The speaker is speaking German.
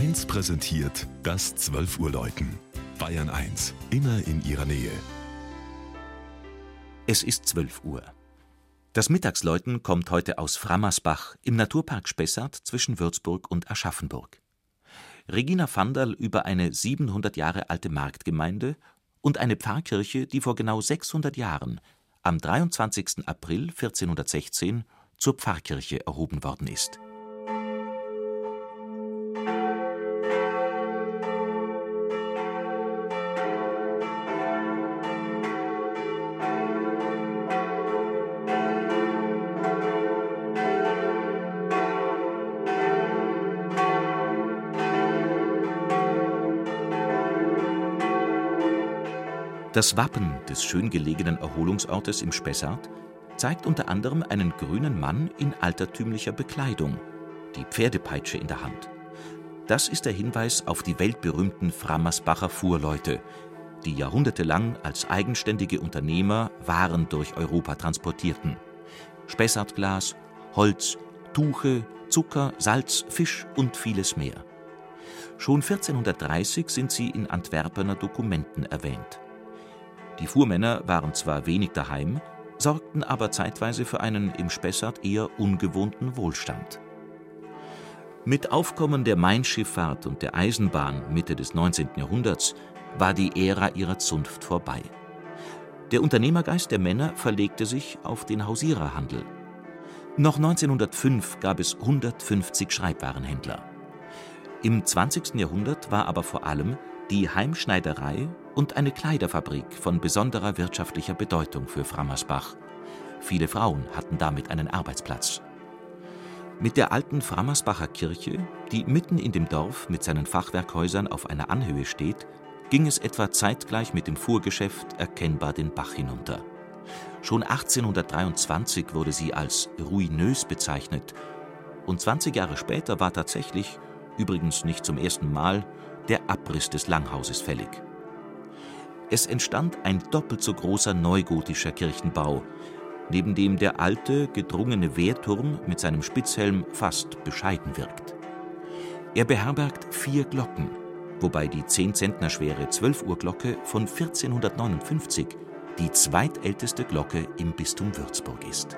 1 präsentiert das 12 Uhr Läuten. Bayern 1, immer in ihrer Nähe. Es ist 12 Uhr. Das Mittagsläuten kommt heute aus Frammersbach im Naturpark Spessart zwischen Würzburg und Aschaffenburg. Regina Vandal über eine 700 Jahre alte Marktgemeinde und eine Pfarrkirche, die vor genau 600 Jahren, am 23. April 1416, zur Pfarrkirche erhoben worden ist Das Wappen des schön gelegenen Erholungsortes im Spessart zeigt unter anderem einen grünen Mann in altertümlicher Bekleidung, die Pferdepeitsche in der Hand. Das ist der Hinweis auf die weltberühmten Frammersbacher Fuhrleute, die jahrhundertelang als eigenständige Unternehmer Waren durch Europa transportierten. Spessartglas, Holz, Tuche, Zucker, Salz, Fisch und vieles mehr. Schon 1430 sind sie in Antwerpener Dokumenten erwähnt. Die Fuhrmänner waren zwar wenig daheim, sorgten aber zeitweise für einen im Spessart eher ungewohnten Wohlstand. Mit Aufkommen der Mainschifffahrt und der Eisenbahn Mitte des 19. Jahrhunderts war die Ära ihrer Zunft vorbei. Der Unternehmergeist der Männer verlegte sich auf den Hausiererhandel. Noch 1905 gab es 150 Schreibwarenhändler. Im 20. Jahrhundert war aber vor allem die Heimschneiderei und eine Kleiderfabrik von besonderer wirtschaftlicher Bedeutung für Frammersbach. Viele Frauen hatten damit einen Arbeitsplatz. Mit der alten Frammersbacher Kirche, die mitten in dem Dorf mit seinen Fachwerkhäusern auf einer Anhöhe steht, ging es etwa zeitgleich mit dem Fuhrgeschäft erkennbar den Bach hinunter. Schon 1823 wurde sie als ruinös bezeichnet und 20 Jahre später war tatsächlich, übrigens nicht zum ersten Mal, der Abriss des Langhauses fällig. Es entstand ein doppelt so großer neugotischer Kirchenbau, neben dem der alte, gedrungene Wehrturm mit seinem Spitzhelm fast bescheiden wirkt. Er beherbergt vier Glocken, wobei die 10 Zentner schwere 12 Uhr Glocke von 1459 die zweitälteste Glocke im Bistum Würzburg ist